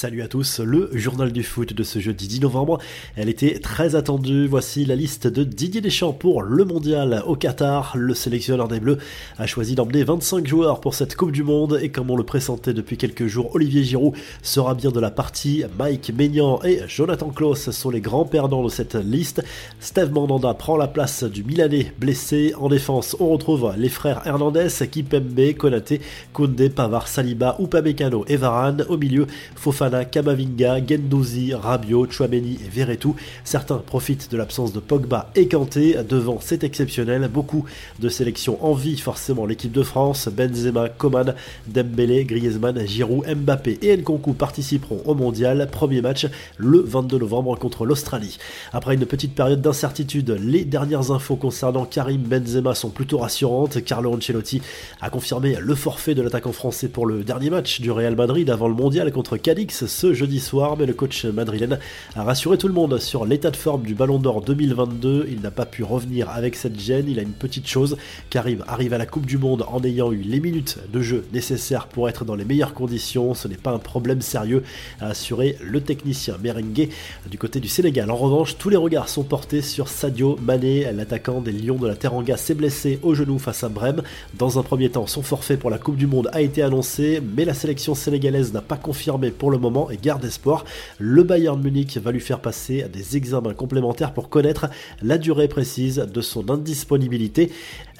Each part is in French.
Salut à tous, le journal du foot de ce jeudi 10 novembre. Elle était très attendue. Voici la liste de Didier Deschamps pour le mondial au Qatar. Le sélectionneur des Bleus a choisi d'emmener 25 joueurs pour cette Coupe du Monde et comme on le pressentait depuis quelques jours, Olivier Giroud sera bien de la partie. Mike Maignan et Jonathan Klaus sont les grands perdants de cette liste. Steve Mandanda prend la place du Milanais blessé. En défense, on retrouve les frères Hernandez, Kipembe, Konaté, Koundé, Pavard, Saliba, Upamecano et Varane. Au milieu, Fofana Kamavinga, Gendouzi, Rabiot, Chouameni et Verretou. Certains profitent de l'absence de Pogba et Kanté. Devant, c'est exceptionnel. Beaucoup de sélections envient forcément l'équipe de France. Benzema, Coman, Dembélé, Griezmann, Giroud, Mbappé et Nkunku participeront au mondial. Premier match le 22 novembre contre l'Australie. Après une petite période d'incertitude, les dernières infos concernant Karim Benzema sont plutôt rassurantes. Carlo Ancelotti a confirmé le forfait de l'attaquant français pour le dernier match du Real Madrid avant le mondial contre Cadix ce jeudi soir, mais le coach madrilène a rassuré tout le monde sur l'état de forme du Ballon d'Or 2022. Il n'a pas pu revenir avec cette gêne. Il a une petite chose. Karim arrive à la Coupe du Monde en ayant eu les minutes de jeu nécessaires pour être dans les meilleures conditions. Ce n'est pas un problème sérieux, a assuré le technicien merengue du côté du Sénégal. En revanche, tous les regards sont portés sur Sadio Mané, l'attaquant des Lions de la Teranga, s'est blessé au genou face à Brême. Dans un premier temps, son forfait pour la Coupe du Monde a été annoncé, mais la sélection sénégalaise n'a pas confirmé pour le moment et garde espoir. Le Bayern Munich va lui faire passer des examens complémentaires pour connaître la durée précise de son indisponibilité.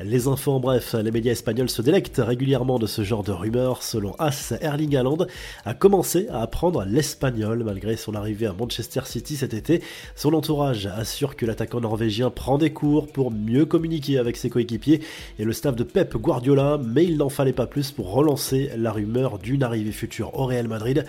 Les infos en bref, les médias espagnols se délectent régulièrement de ce genre de rumeurs. Selon As, Erling Haaland a commencé à apprendre l'espagnol malgré son arrivée à Manchester City cet été. Son entourage assure que l'attaquant norvégien prend des cours pour mieux communiquer avec ses coéquipiers et le staff de Pep Guardiola, mais il n'en fallait pas plus pour relancer la rumeur d'une arrivée future au Real Madrid.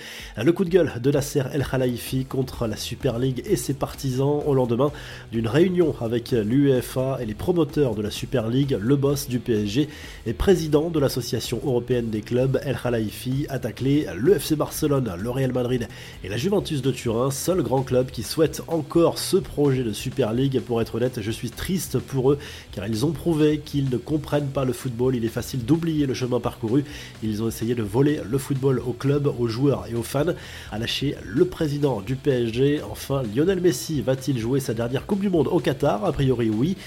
Coup de gueule de Nasser El Khalifi contre la Super League et ses partisans au lendemain d'une réunion avec l'UEFA et les promoteurs de la Super League le boss du PSG et président de l'association européenne des clubs, El Khalifi, a taclé le FC Barcelone, le Real Madrid et la Juventus de Turin, seul grand club qui souhaite encore ce projet de Super League. Pour être honnête, je suis triste pour eux car ils ont prouvé qu'ils ne comprennent pas le football. Il est facile d'oublier le chemin parcouru. Ils ont essayé de voler le football aux clubs, aux joueurs et aux fans. A lâché le président du PSG. Enfin, Lionel Messi va-t-il jouer sa dernière Coupe du Monde au Qatar? A priori oui,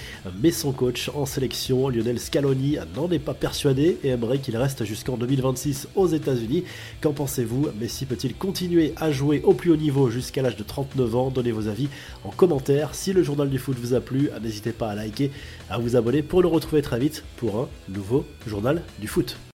mais son coach en sélection Lionel Scaloni n'en est pas persuadé et aimerait qu'il reste jusqu'en 2026 aux États-Unis. Qu'en pensez-vous? Messi peut-il continuer à jouer au plus haut niveau jusqu'à l'âge de 39 ans? Donnez vos avis en commentaire. Si le journal du foot vous a plu, n'hésitez pas à liker, à vous abonner pour nous retrouver très vite pour un nouveau journal du foot.